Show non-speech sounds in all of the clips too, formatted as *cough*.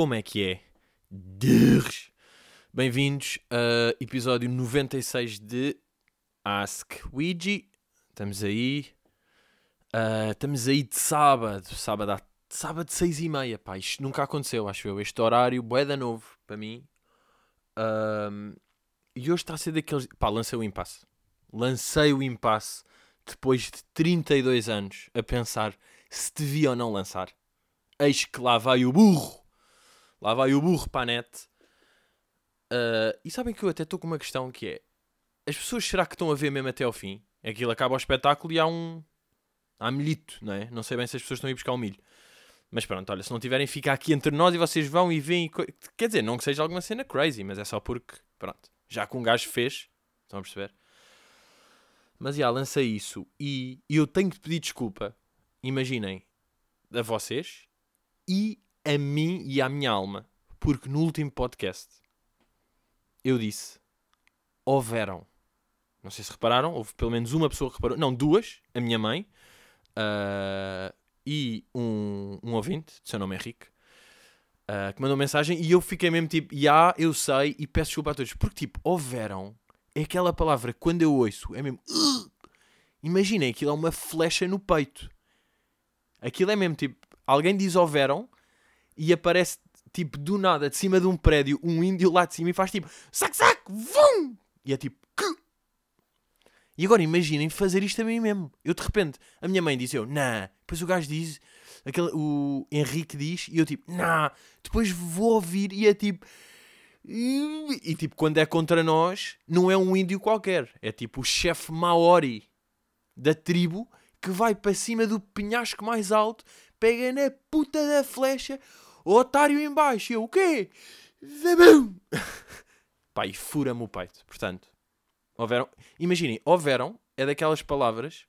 Como é que é? Drrrs. Bem-vindos a episódio 96 de Ask Ouija. Estamos aí. Ah, estamos aí de sábado. Sábado, sábado 6 e meia. Pá, isto nunca aconteceu, acho eu. Este horário, boeda novo para mim. E hoje está a ser daqueles. Pá, lancei o impasse. Lancei o impasse depois de 32 anos a pensar se devia ou não lançar. Eis que lá vai o burro. Lá vai o burro para a net. Ah, e sabem que eu até estou com uma questão que é: as pessoas será que estão a ver mesmo até ao fim? Aquilo acaba o espetáculo e há um. Há milhito, não é? Não sei bem se as pessoas estão a ir buscar o milho. Mas pronto, olha, se não tiverem, fica aqui entre nós e vocês vão e veem. Quer dizer, não que seja alguma cena crazy, mas é só porque, pronto, já que um gajo fez, estão a perceber? Mas já, lancei isso e eu tenho de pedir desculpa, imaginem, a vocês e a mim e à minha alma, porque no último podcast eu disse: houveram, não sei se repararam, houve pelo menos uma pessoa que reparou, não, duas, a minha mãe ah, e um, um ouvinte, de seu nome é Henrique, ah, que mandou mensagem e eu fiquei mesmo tipo: já, eu sei e peço desculpa a todos, porque tipo, houveram é aquela palavra que quando eu ouço é mesmo. "Ugh". Imaginem, aquilo é uma flecha no peito. Aquilo é mesmo tipo. Alguém diz houveram e aparece tipo do nada, de cima de um prédio, um índio lá de cima e faz tipo sac sac, vum! E é tipo. "Que?". E agora imaginem fazer isto a mim mesmo. Eu de repente, a minha mãe disse eu, nah. Depois o gajo diz, aquele, o Henrique diz, e eu tipo, nah. Depois vou ouvir e é tipo. E, e, tipo, quando é contra nós, não é um índio qualquer. É tipo o chefe Maori da tribo que vai para cima do penhasco mais alto, pega na puta da flecha, otário em baixo. Eu, o quê? Zabum! *laughs* Pá, e fura-me o peito. Portanto, houveram... Imaginem, houveram é daquelas palavras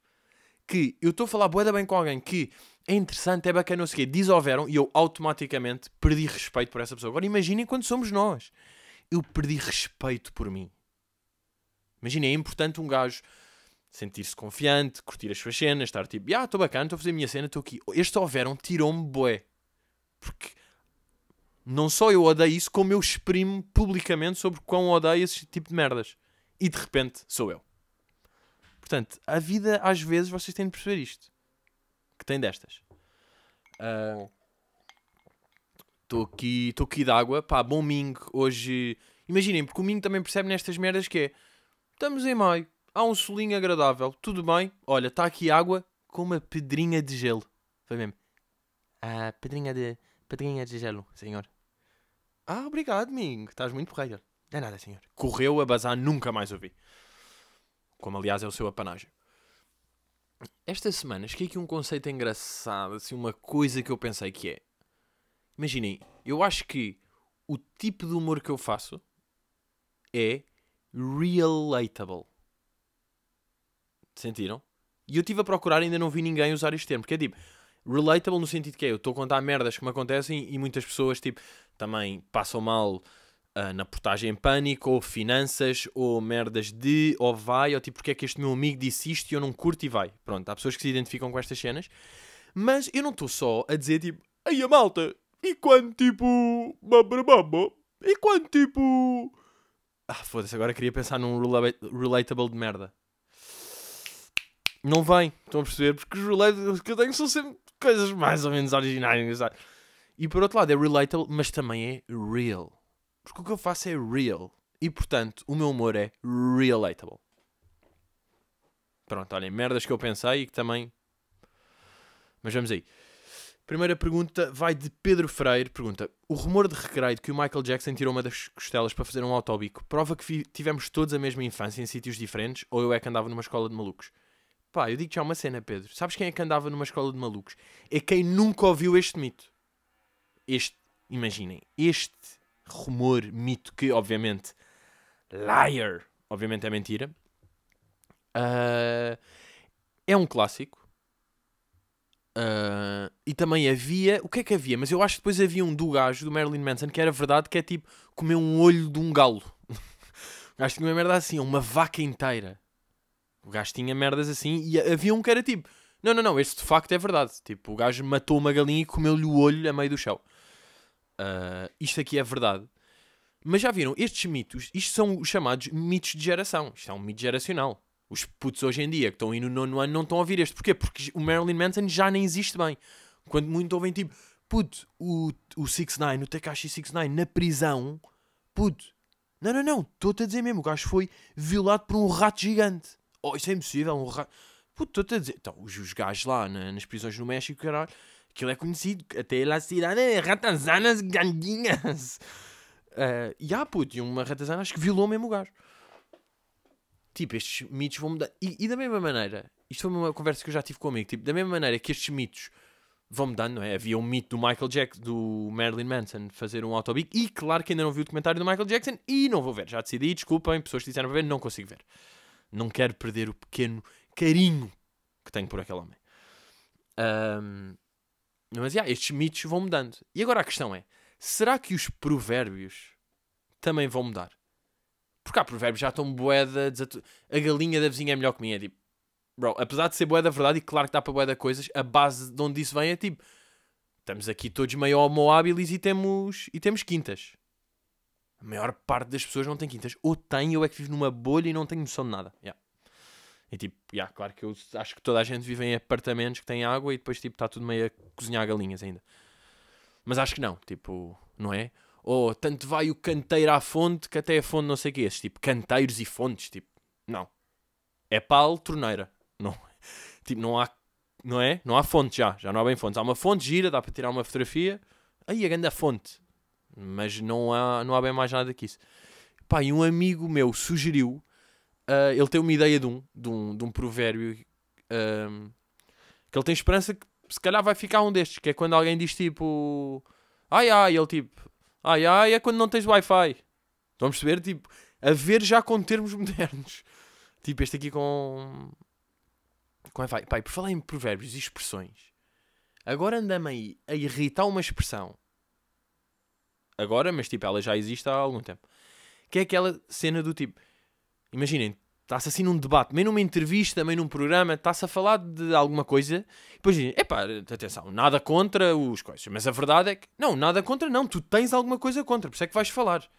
que eu estou a falar boeda bem com alguém que é interessante, é bacana, não sei o quê, diz houveram e eu automaticamente perdi respeito por essa pessoa. Agora imaginem quando somos nós. Eu perdi respeito por mim. Imaginem, é importante um gajo sentir-se confiante, curtir as suas cenas, estar tipo, ah, estou bacana, estou a fazer a minha cena, estou aqui. Este houveram tirou-me bué. Porque não só eu odeio isso, como eu exprimo publicamente sobre quão odeio esse tipo de merdas. E de repente sou eu. Portanto, a vida, às vezes, vocês têm de perceber isto. Que tem destas. Estou aqui, estou aqui de água. Pá, bom Ming. Hoje, imaginem, porque o Ming também percebe nestas merdas que é, estamos em maio, há um solinho agradável, tudo bem. Olha, está aqui água com uma pedrinha de gelo. Foi mesmo. Ah, pedrinha de, pedrinha de gelo, senhor. Ah, obrigado, Ming. Estás muito porreiro. Não é nada, senhor. Correu a bazar, nunca mais ouvi. Como, aliás, é o seu apanágio. Esta semana cheguei aqui um conceito engraçado, assim, uma coisa que eu pensei que é. Imaginem, eu acho que o tipo de humor que eu faço é relatable. Sentiram? E eu estive a procurar e ainda não vi ninguém usar este termo, porque é tipo, relatable no sentido que é, eu estou a contar merdas que me acontecem e muitas pessoas, tipo, também passam mal ah, na portagem em pânico, ou finanças, ou merdas de, ou vai, ou tipo, porque é que este meu amigo disse isto e eu não curto e vai. Pronto, há pessoas que se identificam com estas cenas, mas eu não estou só a dizer, tipo, aí a malta, e quando tipo, babababa, e quando tipo... Ah, foda-se, agora queria pensar num rela- relatable de merda. Não vem, estão a perceber? Porque os relatables que eu tenho são sempre coisas mais ou menos originais. E por outro lado é relatable, mas também é real. Porque o que eu faço é real. E portanto, o meu humor é relatable. Pronto, olhem, merdas que eu pensei e que também. Mas vamos aí. Primeira pergunta vai de Pedro Freire. Pergunta: O rumor de recreio de que o Michael Jackson tirou uma das costelas para fazer um autobico prova que tivemos todos a mesma infância em sítios diferentes ou eu é que andava numa escola de malucos? Pá, eu digo já uma cena, Pedro. Sabes quem é que andava numa escola de malucos? É quem nunca ouviu este mito. Este, imaginem, este rumor, mito que, obviamente, liar, obviamente é mentira. Ah, é um clássico. Ah, e também havia. O que é que havia? Mas eu acho que depois havia um do gajo, do Marilyn Manson, que era verdade, que é tipo comer um olho de um galo. o gajo tinha uma merda assim, uma vaca inteira. O gajo tinha merdas assim e havia um que era tipo: Não, não, não, este de facto é verdade. Tipo, o gajo matou uma galinha e comeu-lhe o olho a meio do chão. uh, isto aqui é verdade. Mas já viram, estes mitos, isto são os chamados mitos de geração. Isto é um mito geracional. Os putos hoje em dia que estão aí no nono ano não estão a ouvir este. Porquê? Porque o Marilyn Manson já nem existe bem. Quando muito ouvem tipo, puto, o, o 6ix9ine, o Tekashi 6ix9ine na prisão, puto, não, não, não, estou-te a dizer mesmo, o gajo foi violado por um rato gigante. Oh, isso é impossível, um rato... Puto, estou-te a dizer, então, os, os gajos lá na, nas prisões no México, caralho, aquilo é conhecido, até lá cidade, ratazanas gandinhas. Uh, *laughs* e há, puto, e uma ratazana acho que violou mesmo o gajo. Tipo, estes mitos vão mudar. E, e, da mesma maneira, isto foi uma conversa que eu já tive comigo, tipo, da mesma maneira que estes mitos vão mudando, não é? Havia um mito do Michael Jackson, do Marilyn Manson, fazer um autobic, e claro que ainda não vi o documentário do Michael Jackson, e não vou ver. Já decidi, desculpem, pessoas que disseram para ver, não consigo ver. Não quero perder o pequeno carinho que tenho por aquele homem. Um, mas, yeah, estes mitos vão mudando. E agora a questão é, será que os provérbios também vão mudar? Porque há provérbios já estão boeda. A galinha da vizinha é melhor que minha. É tipo, bro, apesar de ser boeda verdade, e claro que dá para boeda coisas, a base de onde isso vem é tipo, estamos aqui todos meio homo habilis e temos, e temos quintas. A maior parte das pessoas não tem quintas. Ou tem, eu é que vivo numa bolha e não tenho noção de nada. Yeah. E tipo, yeah, claro que eu acho que toda a gente vive em apartamentos que têm água e depois tipo está tudo meio a cozinhar galinhas ainda. Mas acho que não, tipo, não é? Ou tanto vai o canteiro à fonte que até a fonte não sei o que é. Tipo, canteiros e fontes, tipo, não. É pal, torneira. Não, *laughs* tipo, não há, não é? Não há fonte já, já não há bem fontes. Há uma fonte gira, dá para tirar uma fotografia. Aí a grande fonte. Mas não há, não há bem mais nada que isso. Pá, e um amigo meu sugeriu, uh, ele tem uma ideia de um, de um, de um provérbio, uh, que ele tem esperança que se calhar vai ficar um destes, que é quando alguém diz tipo, ai ai, ele tipo, ai ai, é quando não tens Wi-Fi. Vamos perceber, tipo, a ver já com termos *laughs* modernos. Tipo, este aqui com como é vai? Pai, por falar em provérbios e expressões, agora anda-me aí a irritar uma expressão. Agora, mas tipo, ela já existe há algum tempo. Que é aquela cena do tipo, imaginem, está-se assim num debate, meio numa entrevista, meio num programa, está-se a falar de alguma coisa, e depois dizem, epá, atenção, nada contra os coisas, mas a verdade é que, não, nada contra não, tu tens alguma coisa contra, por isso é que vais falar.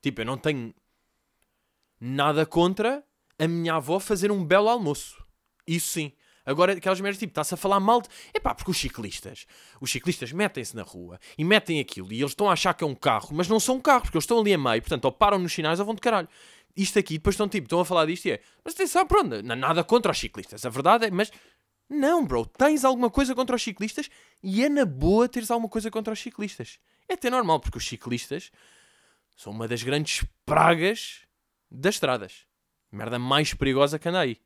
Tipo, eu não tenho nada contra a minha avó fazer um belo almoço. Isso sim. Agora, aquelas merdas, tipo, está-se a falar mal de... Epá, porque os ciclistas, os ciclistas metem-se na rua e metem aquilo e eles estão a achar que é um carro, mas não são um carro, porque eles estão ali a meio, portanto, ou param nos sinais ou vão de caralho. Isto aqui, depois estão tipo, estão a falar disto e é, mas atenção, pronto, nada contra os ciclistas, a verdade é, mas não, bro, tens alguma coisa contra os ciclistas e é na boa teres alguma coisa contra os ciclistas. É até normal, porque os ciclistas são uma das grandes pragas das estradas. Merda mais perigosa que anda aí.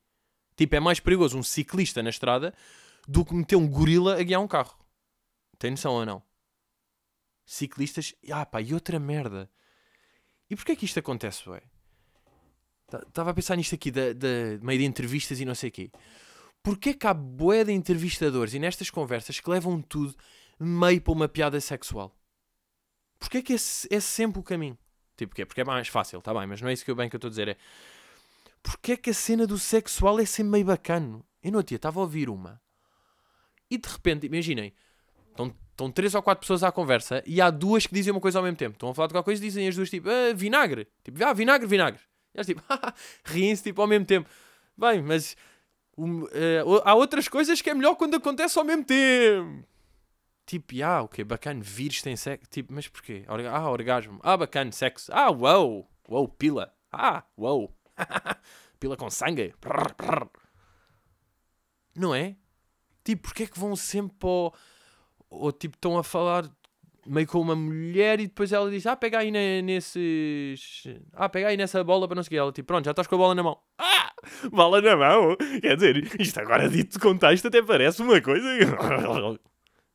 Tipo, é mais perigoso um ciclista na estrada do que meter um gorila a guiar um carro. Tem noção ou não? Ciclistas. Ah, pá, e outra merda. E porquê que isto acontece, ué? Estava a pensar nisto aqui, da, da, meio de entrevistas e não sei o quê. Porquê que há boé de entrevistadores e nestas conversas que levam tudo meio para uma piada sexual? Porquê que é sempre o caminho? Tipo? Porque é mais fácil, tá bem, mas não é isso que eu bem que eu estou a dizer. É porque é que a cena do sexual é sempre meio bacana? Eu não tinha, estava a ouvir uma. E de repente, imaginem, estão, três ou quatro pessoas à conversa e há duas que dizem uma coisa ao mesmo tempo. Estão a falar de qualquer coisa e dizem as duas tipo, ah, vinagre. Tipo, ah, vinagre, vinagre. E elas tipo, *laughs* riem-se tipo ao mesmo tempo. Bem, mas um, uh, há outras coisas que é melhor quando acontece ao mesmo tempo. Tipo, ah, ok, bacana, vírus tem sexo. Tipo, mas porquê? Ah, orgasmo. Ah, bacana, sexo. Ah, uau, uau, pila. Ah, uau. *laughs* Pila com sangue. Não é? Tipo, porque é que vão sempre para Ou tipo, estão a falar meio com uma mulher e depois ela diz: Ah, pega aí nesses. Ah, pega aí nessa bola para não seguir. Ela tipo, pronto, já estás com a bola na mão. *laughs* Ah, bola na mão? Quer dizer, isto agora dito com texto até parece uma coisa. *laughs*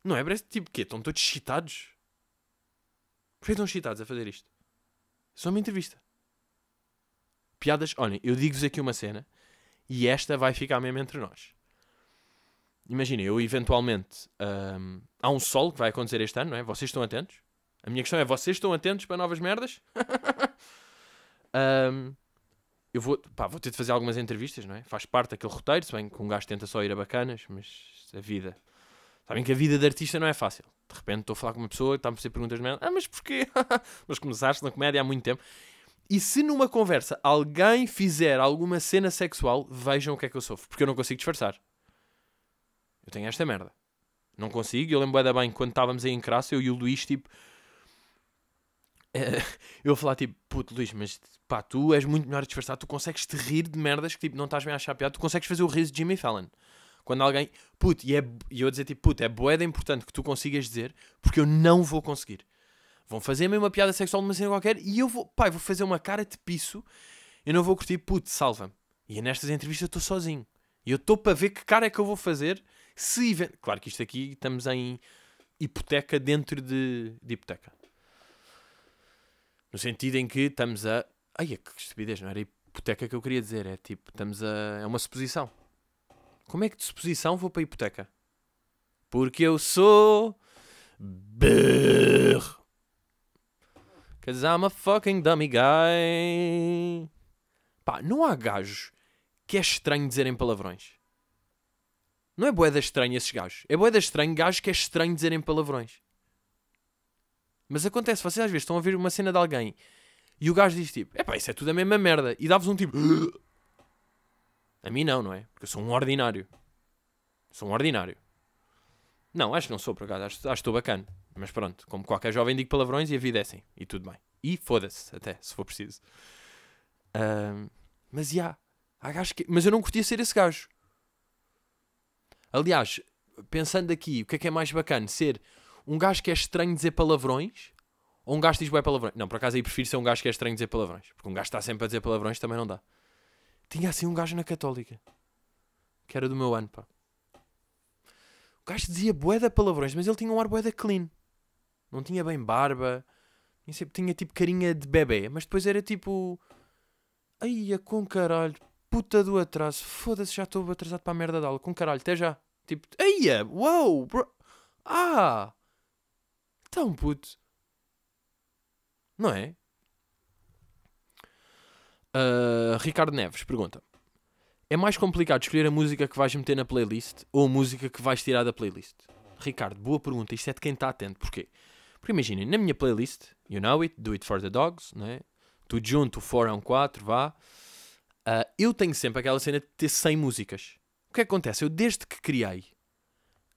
Não é? Parece tipo, quê? Estão todos excitados? Porquê estão excitados a fazer isto? Só uma entrevista. Piadas. Olhem, eu digo-vos aqui uma cena e esta vai ficar mesmo entre nós. Imaginem, eu eventualmente. Um, há um sol que vai acontecer este ano, não é? Vocês estão atentos? A minha questão é: vocês estão atentos para novas merdas? *laughs* um, eu vou, pá, vou ter de fazer algumas entrevistas, não é? Faz parte daquele roteiro, se bem que um gajo tenta só ir a bacanas, mas a vida. Sabem que a vida de artista não é fácil. De repente estou a falar com uma pessoa, está-me a fazer perguntas de merda. Ah, mas porquê? *laughs* mas começaste na comédia há muito tempo. E se numa conversa alguém fizer alguma cena sexual, vejam o que é que eu sofro. Porque eu não consigo disfarçar. Eu tenho esta merda. Não consigo. Eu lembro bem quando estávamos aí em Crasso, eu e o Luís, tipo. *laughs* eh, eu falar tipo, puto Luís, mas pá, tu és muito melhor disfarçar. Tu consegues te rir de merdas que tipo, não estás bem a achar piada. Tu consegues fazer o riso de Jimmy Fallon. Quando alguém, puto, e, é, e eu dizer tipo, puto, é boeda importante que tu consigas dizer, porque eu não vou conseguir. Vão fazer a mesma piada sexual numa cena qualquer e eu vou, eu vou fazer uma cara de piso. Eu não vou curtir, puto, salva-me. E nestas entrevistas eu estou sozinho. E eu estou para ver que cara é que eu vou fazer se Claro que isto aqui estamos em hipoteca dentro de, de hipoteca. No sentido em que estamos a. Ai, é que estupidez, não era hipoteca que eu queria dizer. É tipo, estamos a. É uma suposição. Como é que de suposição vou para a hipoteca? Porque eu sou. Burro. Cause I'm a fucking dummy guy. Pá, não há gajos que é estranho dizerem palavrões. Não é boeda estranha esses gajos. É boeda estranho gajos que é estranho dizerem palavrões. Mas acontece, vocês às vezes estão a ver uma cena de alguém e o gajo diz tipo, epá, isso é tudo a mesma merda. E dá-vos um tipo... A mim não, não é? Porque eu sou um ordinário. Sou um ordinário. Não, acho que não sou, por acaso. Acho, acho que estou bacana. Mas pronto, como qualquer jovem digo palavrões e a vida é assim. E tudo bem. E foda-se, até, se for preciso. Ahm, mas já. há gajos que... Mas eu não curtia ser esse gajo. Aliás, pensando aqui, o que é que é mais bacana? Ser um gajo que é estranho dizer palavrões ou um gajo que diz bué palavrões? Não, por acaso aí prefiro ser um gajo que é estranho dizer palavrões. Porque um gajo que está sempre a dizer palavrões também não dá. Tinha assim um gajo na Católica. Que era do meu ano, pá. O gajo dizia bué de palavrões, mas ele tinha um ar bué de clean. Não tinha bem barba. Tinha, tipo carinha de bebê. Mas depois era tipo... Ai, com caralho. Puta do atraso. Foda-se, já estou atrasado para a merda da aula. Com caralho, até já. Tipo, eia, uou, bro. Ah! Então, puto. Não é? Ah, Ricardo Neves pergunta: É mais complicado escolher a música que vais meter na playlist ou a música que vais tirar da playlist? Ricardo, boa pergunta. Isto é de quem está atento. Porquê? Porque imaginem, na minha playlist, You Know It, Do It For The Dogs, não é? Tudo junto, o 4 é um 4, vá. Ah, eu tenho sempre aquela cena de ter 100 músicas. O que é que acontece? Eu, desde que criei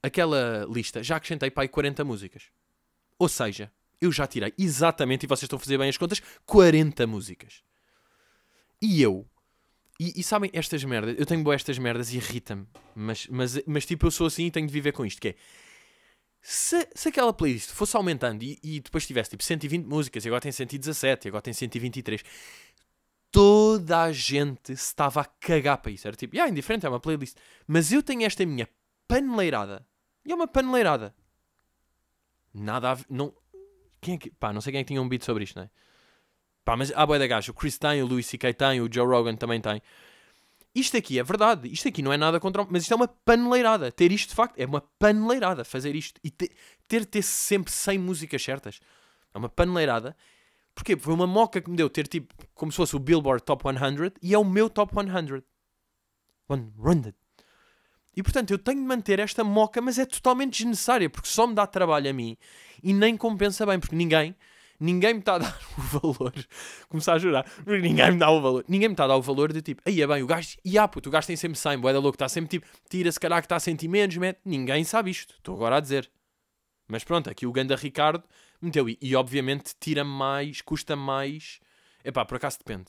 aquela lista, já acrescentei para aí 40 músicas. Ou seja, eu já tirei exatamente, e vocês estão a fazer bem as contas, 40 músicas. E eu, e, e sabem, estas merdas, eu tenho estas merdas e irrita-me, mas, mas, mas tipo, eu sou assim e tenho de viver com isto, que é, se, se aquela playlist fosse aumentando e, e depois tivesse tipo 120 músicas, e agora tem 117, e agora tem 123, toda a gente estava a cagar para isso. Era tipo, yeah, indiferente, é uma playlist. Mas eu tenho esta minha paneleirada. E é uma paneleirada. Nada a ver. Não... Quem é que... Pá, não sei quem é que tinha um beat sobre isto, não é? Pá, mas há boia da gajo. O Chris tem, o Louis C.K. tem, o Joe Rogan também tem. Isto aqui é verdade. Isto aqui não é nada contra... Mas isto é uma paneleirada. Ter isto, de facto, é uma paneleirada. Fazer isto. E ter, ter, ter sempre 100 músicas certas. É uma paneleirada. Porquê? Foi uma moca que me deu ter tipo, como se fosse o Billboard Top 100 e é o meu Top 100. 100. E portanto eu tenho de manter esta moca, mas é totalmente desnecessária, porque só me dá trabalho a mim e nem compensa bem, porque ninguém, ninguém me está a dar o valor. *laughs* Começar a jurar, ninguém me dá o valor. Ninguém me está a dar o valor de tipo, aí é bem, o gajo, e ah, puto, o gajo tem sempre 100, boeda louco, está sempre tipo, tira se calhar que está a sentir menos, mete. Ninguém sabe isto, estou agora a dizer. Mas pronto, aqui o Ganda Ricardo meteu e, e obviamente tira mais, custa mais. Epá, por acaso depende.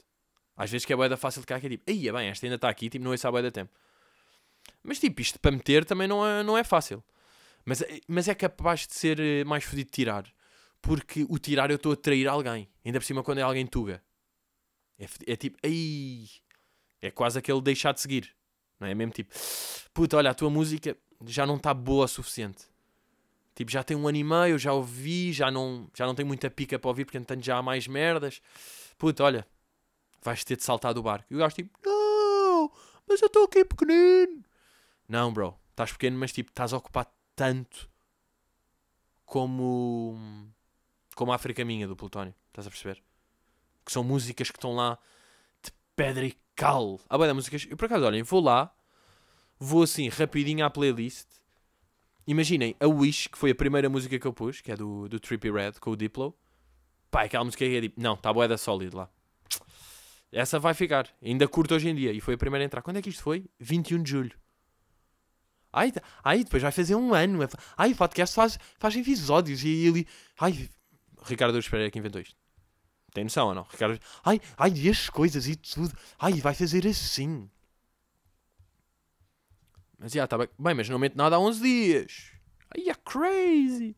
Às vezes que é boeda fácil de cá que é tipo, aí é bem, esta ainda está aqui, tipo, não é boeda tempo. Mas tipo, isto para meter também não é, não é fácil. Mas, é- mas é capaz de ser eh, mais fodido de tirar. Porque o tirar eu estou a trair alguém. Ainda por cima quando é alguém tuga. É, é tipo, ai. É quase aquele deixar de seguir. Não é mesmo tipo, puta, olha, a tua música já não está boa o suficiente. Tipo, já tem um ano e meio, já ouvi, já não, já não tenho muita pica para ouvir porque entretanto já há mais merdas. Puta, olha, vais ter de saltar do barco. E o gajo tipo, não, mas eu estou aqui pequenino. Não, bro, estás pequeno, mas tipo, estás a ocupar tanto como, como a África Minha do Plutónio. Estás a perceber? Que são músicas que estão lá de pedra e cal. Ah, bem, músicas. Eu por acaso, olhem, vou lá, vou assim rapidinho à playlist Imaginem, a Wish, que foi a primeira música que eu pus, que é do, do Trippy Red, com o Diplo. Pá, aquela música é tipo, não, está boeda sólida lá. Essa vai ficar. Ainda curto hoje em dia. E foi a primeira a entrar. Quando é que isto foi? 21 de julho. Ai, ai depois vai fazer um ano. Ai, o podcast faz, faz episódios. E ele. Ai, Ricardo Espera que inventou isto. Tem noção ou não? Ricardo. Ai, ai, e as coisas e tudo. Ai, vai fazer assim. Mas já, tá bem. Bem, mas não mete nada há 11 dias. Ai, é crazy.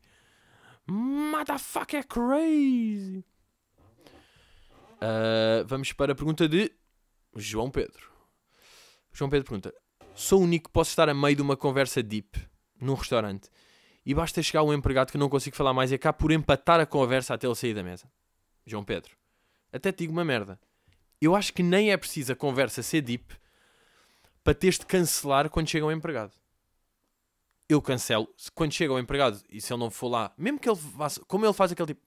Motherfucker, é crazy. Uh, vamos para a pergunta de João Pedro. João Pedro pergunta: Sou o único que posso estar a meio de uma conversa deep num restaurante e basta chegar um empregado que não consigo falar mais e acaba por empatar a conversa até ele sair da mesa. João Pedro, até te digo uma merda. Eu acho que nem é preciso a conversa ser deep para teres de cancelar quando chega um empregado. Eu cancelo quando chega o empregado e se ele não for lá, mesmo que ele faça, como ele faz aquele tipo,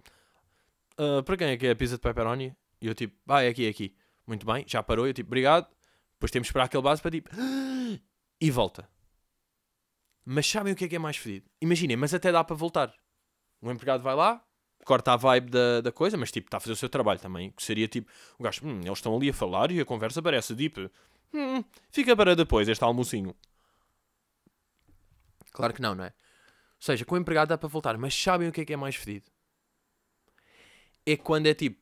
uh, para quem é que é a pizza de pepperoni? E eu tipo, ah, é aqui, é aqui. Muito bem, já parou. Eu tipo, obrigado. Depois temos que esperar aquele base para tipo, *gasps* e volta. Mas sabem o que é que é mais fedido? Imaginem, mas até dá para voltar. Um empregado vai lá, corta a vibe da, da coisa, mas tipo, está a fazer o seu trabalho também. Que seria tipo, o gajo, hum, eles estão ali a falar e a conversa parece tipo, hum, fica para depois este almocinho. Claro que não, não é? Ou seja, com o empregado dá para voltar, mas sabem o que é que é mais fedido? É quando é tipo,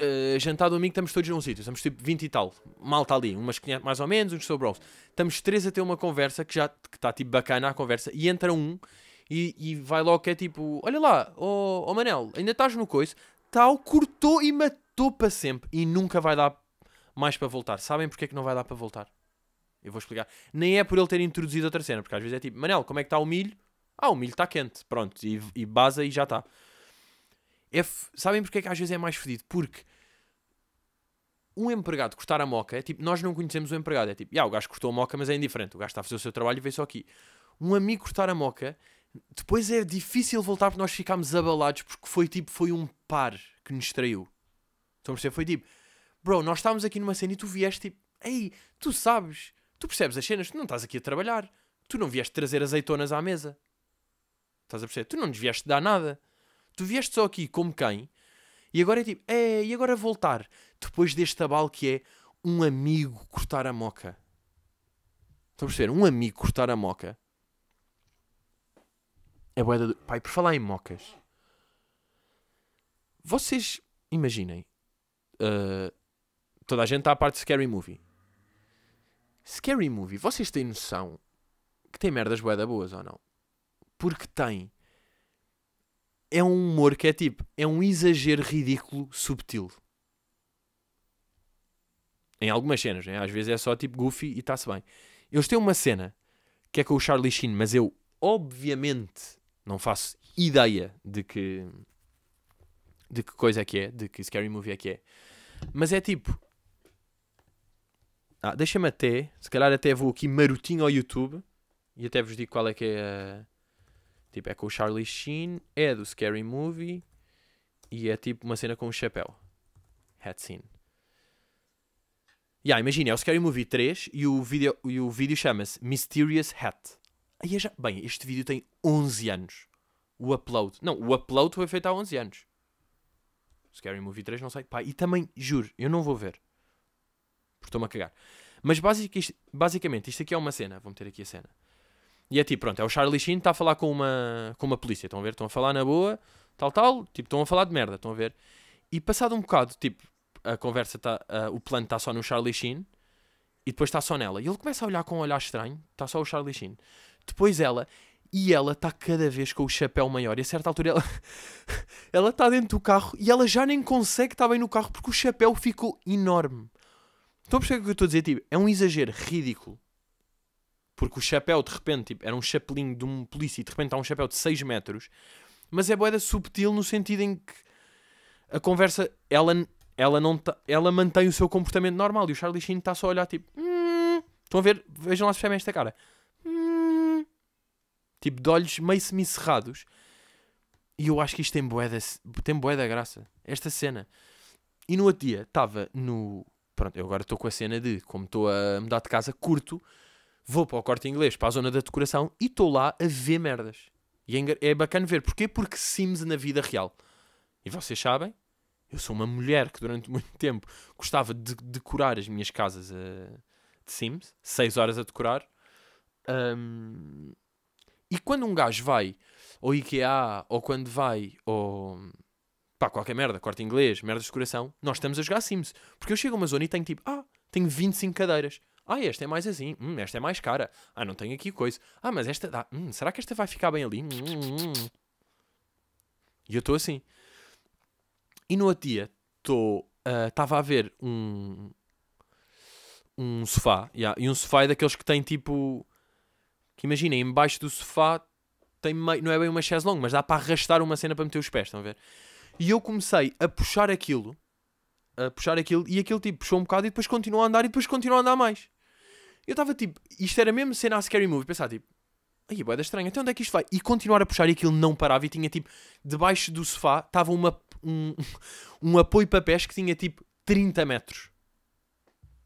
uh, jantar do amigo, estamos todos num sítio, estamos tipo 20 e tal, mal está ali, umas que mais ou menos, uns sobre Estamos três a ter uma conversa que já está tipo bacana a conversa, e entra um e, e vai logo que é tipo: Olha lá, oh, oh Manel, ainda estás no coice, tal, cortou e matou para sempre, e nunca vai dar mais para voltar. Sabem porque é que não vai dar para voltar? Eu vou explicar. Nem é por ele ter introduzido outra cena, porque às vezes é tipo: Manel, como é que está o milho? Ah, o milho está quente, pronto, e, e baza e já está. É Sabem porque é que às vezes é mais fedido? Porque um empregado cortar a moca é tipo, nós não conhecemos o empregado. É tipo, yeah, o gajo cortou a moca, mas é indiferente. O gajo está a fazer o seu trabalho e veio só aqui. Um amigo cortar a moca, depois é difícil voltar porque nós ficámos abalados porque foi tipo, foi um par que nos traiu. Estão a perceber? Foi tipo, bro, nós estávamos aqui numa cena e tu vieste tipo, ei, tu sabes, tu percebes as cenas, tu não estás aqui a trabalhar. Tu não vieste trazer azeitonas à mesa. Estás a perceber? Tu não nos vieste dar nada. Tu vieste só aqui como quem? E agora é tipo, é, e agora voltar? Depois deste abalo que é um amigo cortar a moca. Estão a perceber? Um amigo cortar a moca. É boeda do... Pai, por falar em mocas. Vocês imaginem. Uh, toda a gente está à parte de Scary Movie. Scary Movie, vocês têm noção que tem merdas boeda boas ou não? Porque tem é um humor que é tipo, é um exagero ridículo subtil. Em algumas cenas, né? às vezes é só tipo goofy e está-se bem. Eles têm uma cena que é com o Charlie Sheen, mas eu obviamente não faço ideia de que de que coisa é que é, de que Scary Movie é que é. Mas é tipo. Ah, deixa-me até, se calhar até vou aqui marotinho ao YouTube e até vos digo qual é que é a Tipo, é com o Charlie Sheen, é do Scary Movie e é tipo uma cena com um chapéu. Hat scene. Yeah, imagina, é o Scary Movie 3 e o vídeo, e o vídeo chama-se Mysterious Hat. Aí é já... Bem, este vídeo tem 11 anos. O upload. Não, o upload foi feito há 11 anos. Scary Movie 3, não sei. Pá, e também, juro, eu não vou ver. Porque estou-me a cagar. Mas basicamente, isto aqui é uma cena. Vou meter aqui a cena. E é tipo, pronto, é o Charlie Sheen está a falar com uma, com uma polícia, estão a ver? Estão a falar na boa, tal, tal, tipo, estão a falar de merda, estão a ver? E passado um bocado, tipo, a conversa está, uh, o plano está só no Charlie Sheen e depois está só nela. E ele começa a olhar com um olhar estranho, está só o Charlie Sheen. Depois ela, e ela está cada vez com o chapéu maior. E a certa altura ela, *laughs* ela está dentro do carro e ela já nem consegue estar bem no carro porque o chapéu ficou enorme. Estão a perceber o que eu estou a dizer? Tipo, é um exagero ridículo. Porque o chapéu, de repente, tipo, era um chapelinho de um polícia e de repente está um chapéu de 6 metros. Mas é boeda subtil no sentido em que a conversa, ela, ela, não tá, ela mantém o seu comportamento normal e o Charlie Sheen está só a olhar tipo. Hum, estão a ver? Vejam lá se percebem esta cara. Hum, tipo, de olhos meio semicerrados. E eu acho que isto tem boeda, tem boeda graça. Esta cena. E no outro dia estava no. Pronto, eu agora estou com a cena de como estou a mudar de casa, curto vou para o corte inglês, para a zona da decoração e estou lá a ver merdas. E é, é bacana ver. Porquê? Porque Sims na vida real. E vocês sabem, eu sou uma mulher que durante *laughs* muito tempo gostava de decorar as minhas casas uh, de Sims, 6 horas a decorar. Um, e quando um gajo vai ao IKEA ou quando vai ao pá, qualquer merda, corte inglês, merda de decoração, nós estamos a jogar Sims. Porque eu chego a uma zona e tenho tipo, ah, tenho 25 cadeiras. Ah, esta é mais assim. Hum, esta é mais cara. Ah, não tenho aqui coisa. Ah, mas esta dá. Hum, será que esta vai ficar bem ali? Hum, hum, hum. E eu estou assim. E no outro dia, estava uh, a ver um, um sofá. Yeah, e um sofá é daqueles que tem tipo. Que imaginem, embaixo do sofá tem meio, não é bem uma chaise longa, mas dá para arrastar uma cena para meter os pés. Estão a ver? E eu comecei a puxar aquilo. A puxar aquilo. E aquilo tipo puxou um bocado e depois continuou a andar e depois continuou a andar mais. Eu estava tipo, isto era mesmo cena a Scary Movie, pensar tipo, aí boeda estranha, então onde é que isto vai? E continuar a puxar e aquilo não parava e tinha tipo, debaixo do sofá estava um, *laughs* um apoio para pés que tinha tipo 30 metros.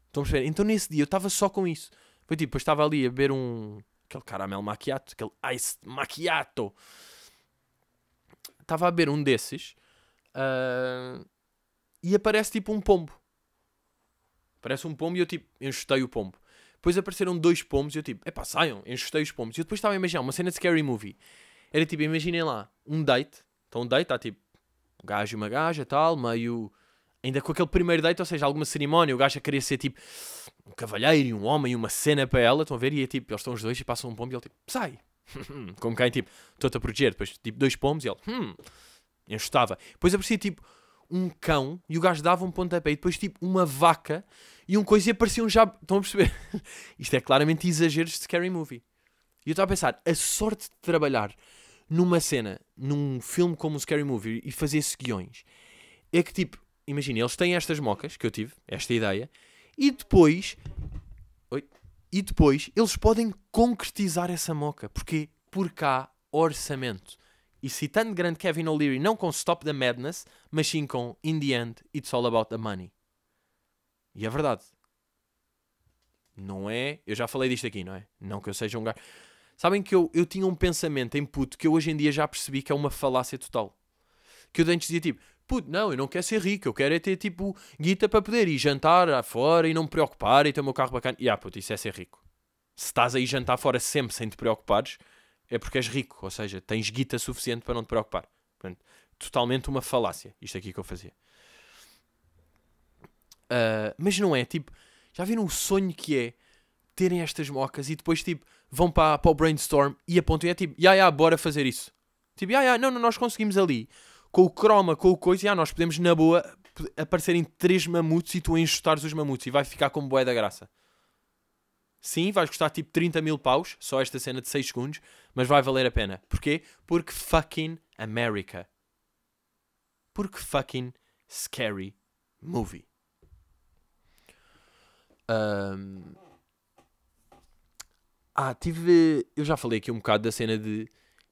Estão a perceber? Então nesse dia eu estava só com isso. Foi tipo, eu estava ali a beber um. aquele caramelo macchiato, aquele ice macchiato. Estava a beber um desses uh, e aparece tipo um pombo. Aparece um pombo e eu tipo, enxutei o pombo. Depois apareceram dois pombos e eu tipo, epá, saiam, enxutei os pombos. E eu depois estava a imaginar uma cena de scary movie. Era tipo, imaginem lá, um date. Então um date está tipo, um gajo e uma gaja, tal, meio... Ainda com aquele primeiro date, ou seja, alguma cerimónia, o gajo a querer ser tipo um cavalheiro e um homem e uma cena para ela, estão a ver? E é tipo, eles estão os dois e passam um pombo e ele tipo, sai! *laughs* Como quem tipo, estou-te a proteger. Depois tipo, dois pombos e ele, hum, enxutava. Depois aparecia tipo um cão e o gajo dava um pontapé e depois tipo uma vaca e um coisa e apareciam já. Estão a perceber? *laughs* Isto é claramente exageros de Scary Movie. E eu estava a pensar, a sorte de trabalhar numa cena, num filme como um Scary Movie e fazer guiões, é que tipo, imagina, eles têm estas mocas que eu tive, esta ideia, e depois. Oi? E depois eles podem concretizar essa moca. Porque por cá, orçamento. E citando grande Kevin O'Leary, não com Stop the Madness, mas sim com In the End, It's All About the Money. E é verdade. Não é. Eu já falei disto aqui, não é? Não que eu seja um gajo. Sabem que eu, eu tinha um pensamento em puto que eu hoje em dia já percebi que é uma falácia total. Que eu antes dizia tipo, puto, não, eu não quero ser rico, eu quero é ter tipo guita para poder ir jantar fora e não me preocupar e ter o meu carro bacana. E ah, puto, isso é ser rico. Se estás aí jantar fora sempre sem te preocupares, é porque és rico, ou seja, tens guita suficiente para não te preocupar. Portanto, totalmente uma falácia, isto aqui que eu fazia. Uh, mas não é, tipo, já viram o sonho que é terem estas mocas e depois, tipo, vão para, para o brainstorm e apontam e é tipo, ya, ya, bora fazer isso. Tipo, ya, ya, não, não, nós conseguimos ali, com o croma, com o coisa, ya, nós podemos na boa aparecerem três mamutes e tu enxutares os mamutes e vai ficar como boé da graça. Sim, vais custar tipo 30 mil paus, só esta cena de 6 segundos, mas vai valer a pena. Porquê? Porque fucking America. Porque fucking scary movie. Um... Ah, tive. Eu já falei aqui um bocado da cena de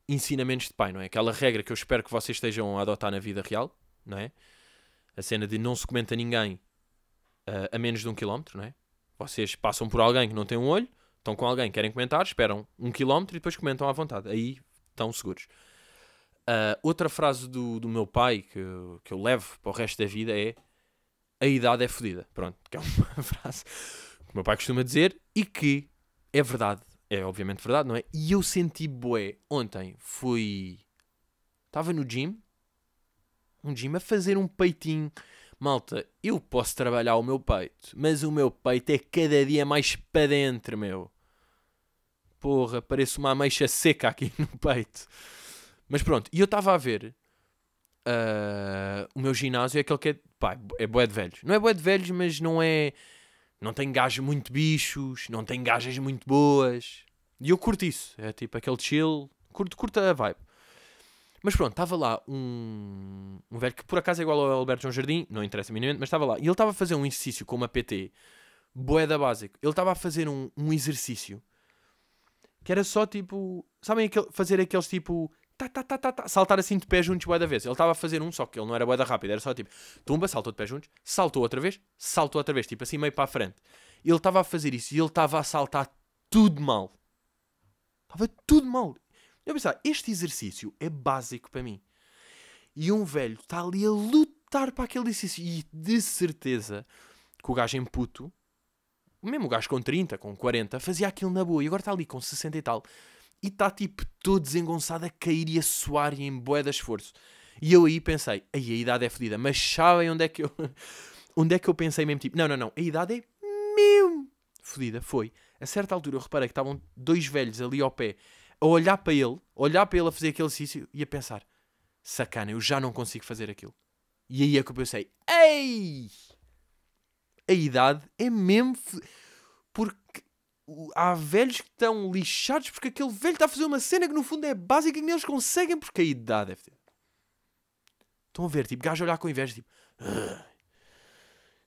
ensinamentos de pai, não é? Aquela regra que eu espero que vocês estejam a adotar na vida real, não é? A cena de não se comenta ninguém uh, a menos de um quilómetro, não é? Vocês passam por alguém que não tem um olho, estão com alguém, querem comentar, esperam um quilómetro e depois comentam à vontade. Aí estão seguros. Uh, outra frase do, do meu pai que, que eu levo para o resto da vida é a idade é fodida. Pronto, que é uma *laughs* frase que o meu pai costuma dizer e que é verdade. É obviamente verdade, não é? E eu senti bué. Ontem fui. Estava no gym. Um gym a fazer um peitinho. Malta, eu posso trabalhar o meu peito, mas o meu peito é cada dia mais para dentro, meu. Porra, parece uma ameixa seca aqui *laughs* no peito. Mas pronto, e eu estava a ver uh, o meu ginásio é aquele que é, pá, é bué de velhos. Não é bué de velhos, mas não é... Não tem gajos muito bichos, não tem gajas muito boas. E eu curto isso. É tipo aquele chill. Curto, curto a vibe. Mas pronto, estava lá um, um velho que por acaso é igual ao Alberto João Jardim, não interessa minimamente, mas estava lá. E ele estava a fazer um exercício com uma PT, boeda básico. Ele estava a fazer um, um exercício que era só tipo. Sabem aquele, fazer aqueles tipo tá, tá, tá, tá, tá, saltar assim de pé juntos bué da vez. Ele estava a fazer um, só que ele não era bué da rápido, era só tipo, tumba, saltou de pé juntos, saltou outra vez, saltou outra vez, tipo assim meio para a frente. Ele estava a fazer isso e ele estava a saltar tudo mal. Estava tudo mal. Eu pensava, este exercício é básico para mim. E um velho está ali a lutar para aquele exercício. E de certeza que o gajo em puto, mesmo o gajo com 30, com 40, fazia aquilo na boa. E agora está ali com 60 e tal. E está tipo todo desengonçado a cair e a suar e em boé de esforço. E eu aí pensei, aí a idade é fodida. Mas sabem onde é que eu... *laughs* onde é que eu pensei mesmo tipo, não, não, não. A idade é mesmo fodida. Foi. A certa altura eu reparei que estavam dois velhos ali ao pé a olhar para ele, olhar para ele a fazer aquele exercício e a pensar: sacana, eu já não consigo fazer aquilo. E aí é que eu pensei: ei! A idade é mesmo. Porque há velhos que estão lixados porque aquele velho está a fazer uma cena que no fundo é básica e que eles conseguem porque a idade é. Estão a ver, tipo, gajo a olhar com inveja, tipo. Ah,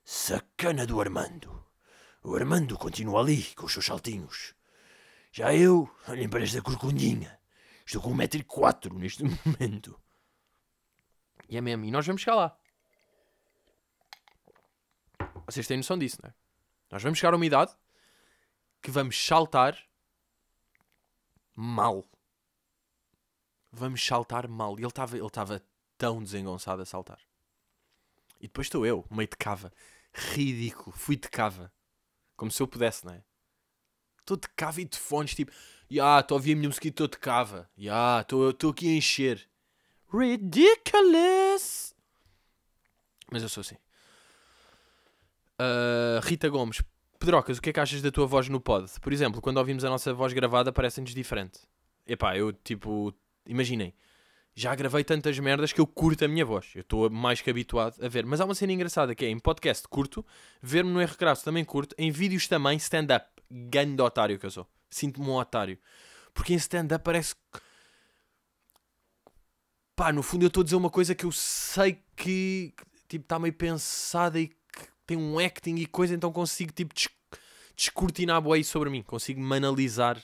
sacana do Armando. O Armando continua ali com os seus saltinhos. Já eu, olhem para esta corcundinha. Estou com 1,4m neste *laughs* momento. E é mesmo. E nós vamos chegar lá. Vocês têm noção disso, não é? Nós vamos chegar a uma idade que vamos saltar mal. Vamos saltar mal. E ele estava ele tava tão desengonçado a saltar. E depois estou eu, meio de cava. Ridículo. Fui de cava. Como se eu pudesse, não é? Estou de cava e de fones, tipo, ya, yeah, estou a ouvir a minha música e estou de cava. Ya, yeah, estou aqui a encher. Ridiculous! Mas eu sou assim. Uh, Rita Gomes, Pedrocas, o que é que achas da tua voz no pod? Por exemplo, quando ouvimos a nossa voz gravada, parece-nos diferente. Epá, eu tipo, imaginem, já gravei tantas merdas que eu curto a minha voz. Eu estou mais que habituado a ver. Mas há uma cena engraçada que é em podcast curto, ver-me no R Crasso também curto, em vídeos também stand-up. Ganho de otário que eu sou. Sinto-me um otário. Porque em stand-up parece. Pá, no fundo eu estou a dizer uma coisa que eu sei que tipo está meio pensada e que tem um acting e coisa, então consigo tipo descortinar boa sobre mim. Consigo-me analisar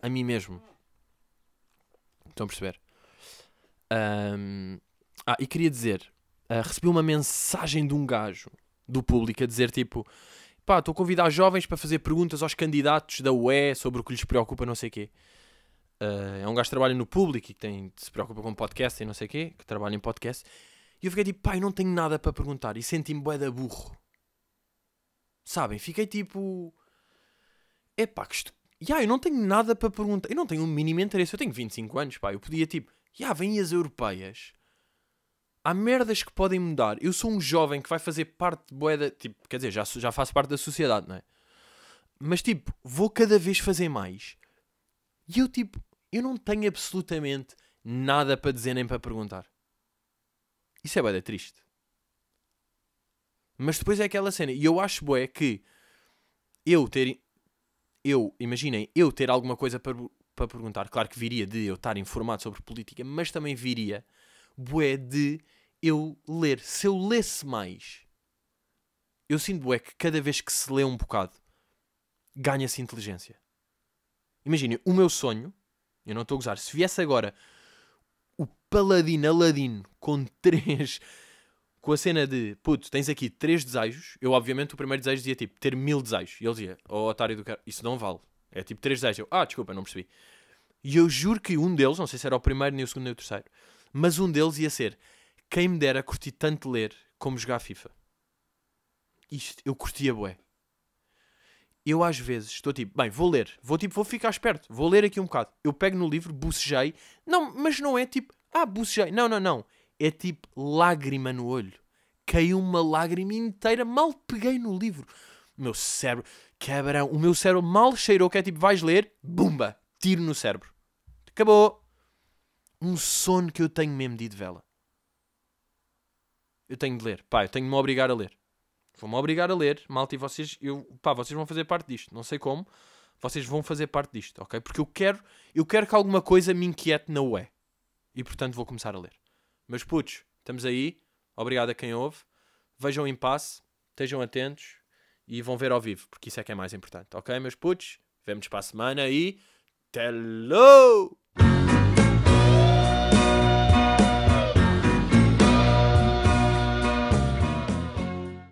a mim mesmo. Estão a perceber? Um, ah, e queria dizer, uh, recebi uma mensagem de um gajo do público a dizer tipo, pá, estou a convidar jovens para fazer perguntas aos candidatos da UE sobre o que lhes preocupa, não sei o quê. Uh, é um gajo que trabalha no público e que tem, se preocupa com podcast e não sei o quê, que trabalha em podcast. E eu fiquei tipo, pá, eu não tenho nada para perguntar. E senti-me bué da burro. Sabem? Fiquei tipo... É pá, que estu... Yeah, eu não tenho nada para perguntar. Eu não tenho um mínimo interesse. Eu tenho 25 anos, pá. Eu podia tipo já vêm as europeias. Há merdas que podem mudar. Eu sou um jovem que vai fazer parte de boeda. Tipo, quer dizer, já, já faço parte da sociedade, não é? Mas tipo, vou cada vez fazer mais. E eu tipo, eu não tenho absolutamente nada para dizer nem para perguntar. Isso é boeda triste. Mas depois é aquela cena. E eu acho boé que eu ter. Eu, imaginem, eu ter alguma coisa para, para perguntar. Claro que viria de eu estar informado sobre política, mas também viria, bué, de eu ler. Se eu lesse mais, eu sinto, bué, que cada vez que se lê um bocado, ganha-se inteligência. Imaginem, o meu sonho, eu não estou a gozar, se viesse agora o Paladino Aladino com *laughs* três. Com a cena de puto, tens aqui três desejos. Eu, obviamente, o primeiro desejo dizia tipo ter mil desejos. E ele dizia, oh otário do cara, isso não vale. É tipo três desejos. Eu, ah, desculpa, não percebi. E eu juro que um deles, não sei se era o primeiro, nem o segundo, nem o terceiro, mas um deles ia ser quem me dera curtir tanto ler como jogar FIFA. Isto, eu curtia bué. Eu às vezes estou tipo, bem, vou ler, vou tipo, vou ficar esperto, vou ler aqui um bocado. Eu pego no livro, bucejei. Não, mas não é tipo, ah, bucejei. Não, não, não. É tipo lágrima no olho. Caiu uma lágrima inteira, mal peguei no livro. O meu cérebro, cabrão, o meu cérebro mal cheirou, que é tipo, vais ler, bumba, tiro no cérebro. Acabou. Um sono que eu tenho mesmo de ir de vela. Eu tenho de ler. Pá, eu tenho de me obrigar a ler. Vou-me obrigar a ler, malta, e vocês, eu, pá, vocês vão fazer parte disto. Não sei como, vocês vão fazer parte disto, ok? Porque eu quero, eu quero que alguma coisa me inquiete na UE. E portanto vou começar a ler. Mas putos, estamos aí. Obrigado a quem ouve. Vejam o impasse, estejam atentos e vão ver ao vivo, porque isso é que é mais importante, ok, meus putos? Vemo-nos para a semana e. Hello!